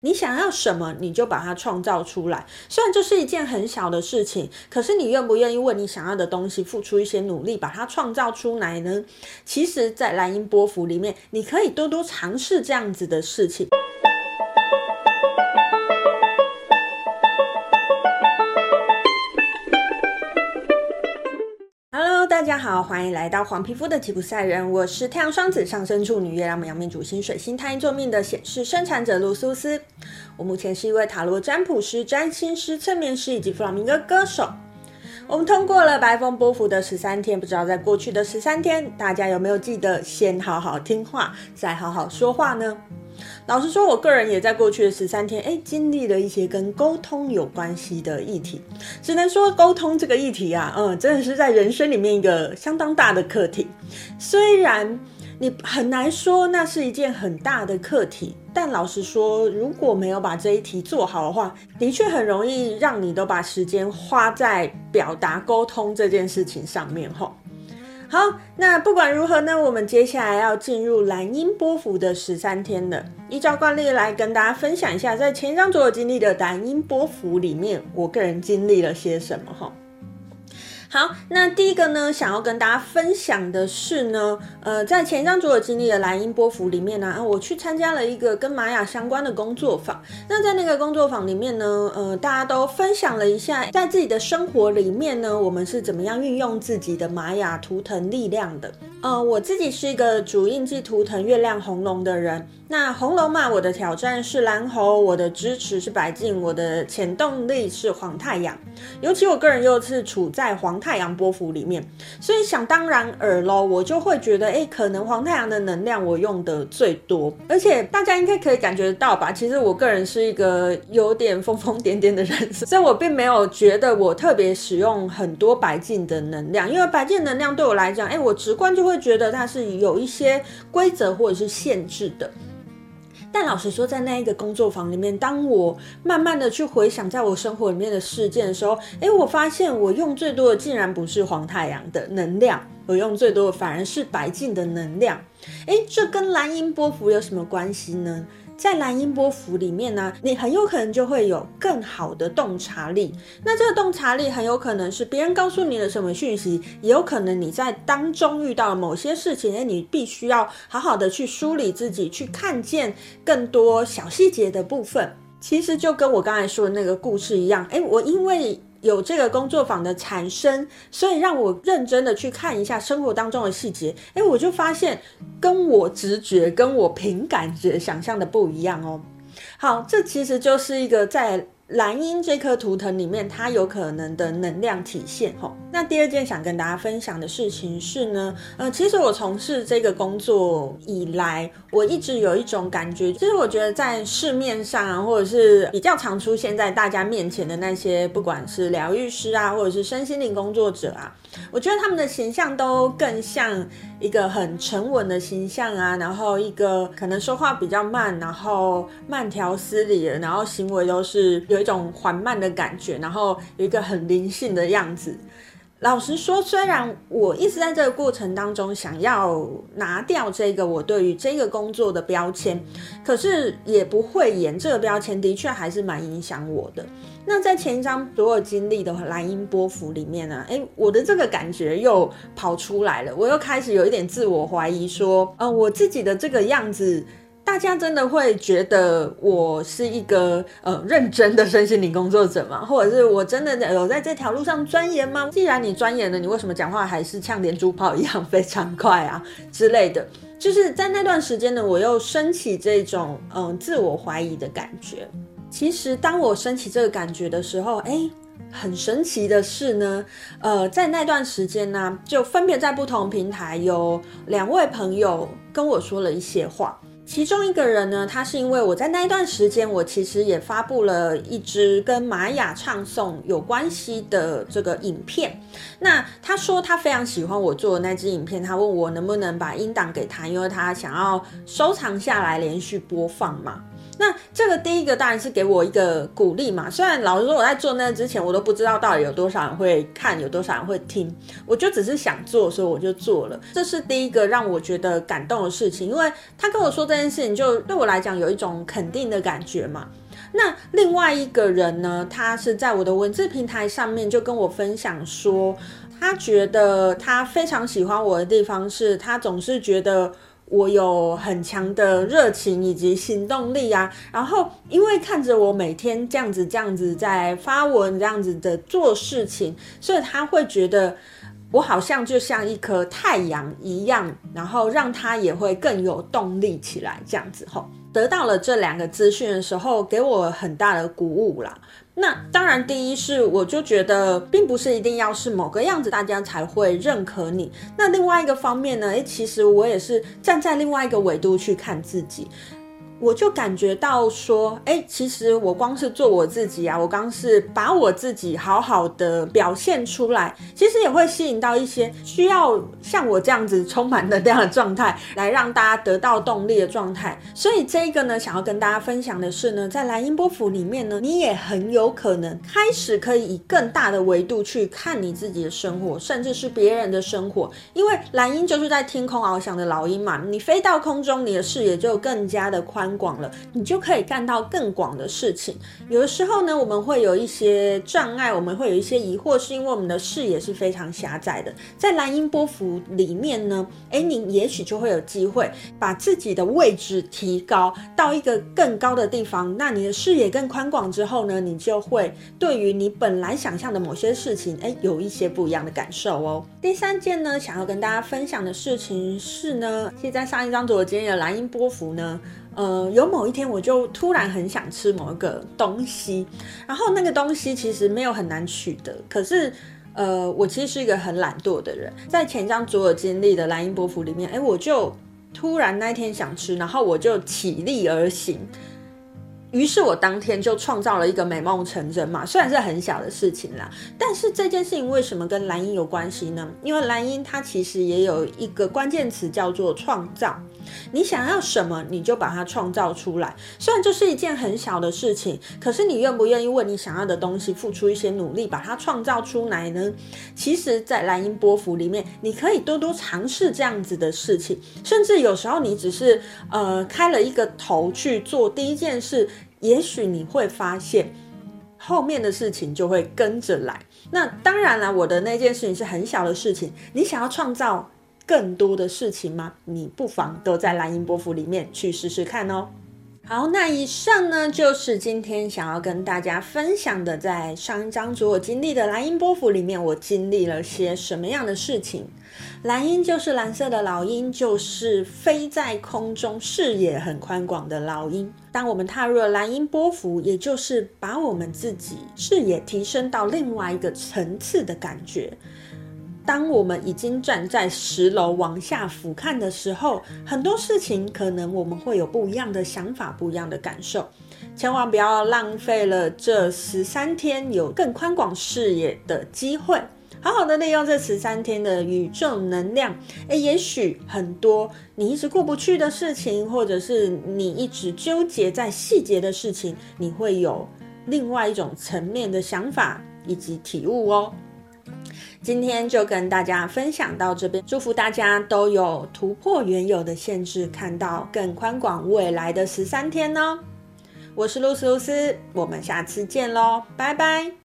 你想要什么，你就把它创造出来。虽然这是一件很小的事情，可是你愿不愿意为你想要的东西付出一些努力，把它创造出来呢？其实，在蓝音波符里面，你可以多多尝试这样子的事情。大家好，欢迎来到黄皮肤的吉普赛人，我是太阳双子上升处女月亮牡羊命主星水星太阴座命的显示生产者露苏斯。我目前是一位塔罗占卜师、占星师、催眠师以及弗朗明哥歌手。我们通过了白风波幅的十三天，不知道在过去的十三天，大家有没有记得先好好听话，再好好说话呢？老实说，我个人也在过去的十三天，哎，经历了一些跟沟通有关系的议题。只能说，沟通这个议题啊，嗯，真的是在人生里面一个相当大的课题。虽然你很难说那是一件很大的课题，但老实说，如果没有把这一题做好的话，的确很容易让你都把时间花在表达沟通这件事情上面，吼。好，那不管如何呢，我们接下来要进入蓝音波符的十三天了。依照惯例来跟大家分享一下，在前一张所有经历的蓝音波符里面，我个人经历了些什么哈。好，那第一个呢，想要跟大家分享的是呢，呃，在前一张所有经历的蓝鹰波符里面呢，啊，我去参加了一个跟玛雅相关的工作坊。那在那个工作坊里面呢，呃，大家都分享了一下，在自己的生活里面呢，我们是怎么样运用自己的玛雅图腾力量的。呃，我自己是一个主印记图腾月亮红龙的人。那红龙嘛，我的挑战是蓝猴，我的支持是白镜，我的潜动力是黄太阳。尤其我个人又是处在黄太阳波幅里面，所以想当然耳咯，我就会觉得，诶，可能黄太阳的能量我用的最多。而且大家应该可以感觉得到吧，其实我个人是一个有点疯疯癫癫的人，所以我并没有觉得我特别使用很多白镜的能量，因为白镜能量对我来讲，诶，我直观就会觉得它是有一些规则或者是限制的。但老实说，在那一个工作坊里面，当我慢慢的去回想在我生活里面的事件的时候，诶，我发现我用最多的竟然不是黄太阳的能量，我用最多的反而是白净的能量。诶，这跟蓝音波符有什么关系呢？在蓝音波符里面呢，你很有可能就会有更好的洞察力。那这个洞察力很有可能是别人告诉你的什么讯息，也有可能你在当中遇到了某些事情，你必须要好好的去梳理自己，去看见更多小细节的部分。其实就跟我刚才说的那个故事一样，诶，我因为。有这个工作坊的产生，所以让我认真的去看一下生活当中的细节，哎，我就发现跟我直觉、跟我凭感觉想象的不一样哦。好，这其实就是一个在。蓝鹰这颗图腾里面，它有可能的能量体现齁。那第二件想跟大家分享的事情是呢，呃，其实我从事这个工作以来，我一直有一种感觉，其实我觉得在市面上啊，或者是比较常出现在大家面前的那些，不管是疗愈师啊，或者是身心灵工作者啊，我觉得他们的形象都更像一个很沉稳的形象啊，然后一个可能说话比较慢，然后慢条斯理的，然后行为都是。有一种缓慢的感觉，然后有一个很灵性的样子。老实说，虽然我一直在这个过程当中想要拿掉这个我对于这个工作的标签，可是也不会演这个标签，的确还是蛮影响我的。那在前一张所有经历的蓝音波幅里面呢，诶，我的这个感觉又跑出来了，我又开始有一点自我怀疑，说，呃，我自己的这个样子。大家真的会觉得我是一个呃认真的身心灵工作者吗？或者是我真的有在这条路上钻研吗？既然你钻研了，你为什么讲话还是像连珠炮一样非常快啊之类的？就是在那段时间呢，我又升起这种嗯、呃、自我怀疑的感觉。其实当我升起这个感觉的时候，哎，很神奇的是呢，呃，在那段时间呢，就分别在不同平台有两位朋友跟我说了一些话。其中一个人呢，他是因为我在那一段时间，我其实也发布了一支跟玛雅唱诵有关系的这个影片。那他说他非常喜欢我做的那支影片，他问我能不能把音档给他，因为他想要收藏下来连续播放嘛。那这个第一个当然是给我一个鼓励嘛。虽然老实说我在做那之前，我都不知道到底有多少人会看，有多少人会听，我就只是想做，所以我就做了。这是第一个让我觉得感动的事情，因为他跟我说这件事情，就对我来讲有一种肯定的感觉嘛。那另外一个人呢，他是在我的文字平台上面就跟我分享说，他觉得他非常喜欢我的地方是，他总是觉得。我有很强的热情以及行动力啊，然后因为看着我每天这样子这样子在发文这样子的做事情，所以他会觉得我好像就像一颗太阳一样，然后让他也会更有动力起来这样子吼。得到了这两个资讯的时候，给我很大的鼓舞啦。那当然，第一是我就觉得，并不是一定要是某个样子，大家才会认可你。那另外一个方面呢，诶，其实我也是站在另外一个维度去看自己。我就感觉到说，哎，其实我光是做我自己啊，我刚是把我自己好好的表现出来，其实也会吸引到一些需要像我这样子充满能量的状态，来让大家得到动力的状态。所以这个呢，想要跟大家分享的是呢，在蓝鹰波符里面呢，你也很有可能开始可以以更大的维度去看你自己的生活，甚至是别人的生活，因为蓝鹰就是在天空翱翔的老鹰嘛，你飞到空中，你的视野就更加的宽。广了，你就可以干到更广的事情。有的时候呢，我们会有一些障碍，我们会有一些疑惑，是因为我们的视野是非常狭窄的。在蓝鹰波幅里面呢，诶，你也许就会有机会把自己的位置提高到一个更高的地方。那你的视野更宽广之后呢，你就会对于你本来想象的某些事情，诶，有一些不一样的感受哦。第三件呢，想要跟大家分享的事情是呢，其实在上一张左肩的蓝鹰波幅呢。呃，有某一天我就突然很想吃某一个东西，然后那个东西其实没有很难取得，可是，呃，我其实是一个很懒惰的人，在前一张左耳经历的蓝鹰波符里面，哎，我就突然那一天想吃，然后我就起立而行，于是我当天就创造了一个美梦成真嘛，虽然是很小的事情啦，但是这件事情为什么跟蓝鹰有关系呢？因为蓝鹰它其实也有一个关键词叫做创造。你想要什么，你就把它创造出来。虽然这是一件很小的事情，可是你愿不愿意为你想要的东西付出一些努力，把它创造出来呢？其实，在蓝鹰波幅里面，你可以多多尝试这样子的事情。甚至有时候，你只是呃开了一个头去做第一件事，也许你会发现后面的事情就会跟着来。那当然了，我的那件事情是很小的事情，你想要创造更多的事情吗？你不妨都在蓝音波幅里面去试试看哦。好，那以上呢就是今天想要跟大家分享的，在上一张主我经历的蓝鹰波幅里面，我经历了些什么样的事情。蓝鹰就是蓝色的老鹰，就是飞在空中、视野很宽广的老鹰。当我们踏入了蓝鹰波幅，也就是把我们自己视野提升到另外一个层次的感觉。当我们已经站在十楼往下俯瞰的时候，很多事情可能我们会有不一样的想法、不一样的感受。千万不要浪费了这十三天有更宽广视野的机会，好好的利用这十三天的宇宙能量。诶，也许很多你一直过不去的事情，或者是你一直纠结在细节的事情，你会有另外一种层面的想法以及体悟哦。今天就跟大家分享到这边，祝福大家都有突破原有的限制，看到更宽广未来的十三天呢。我是露丝露丝，我们下次见喽，拜拜。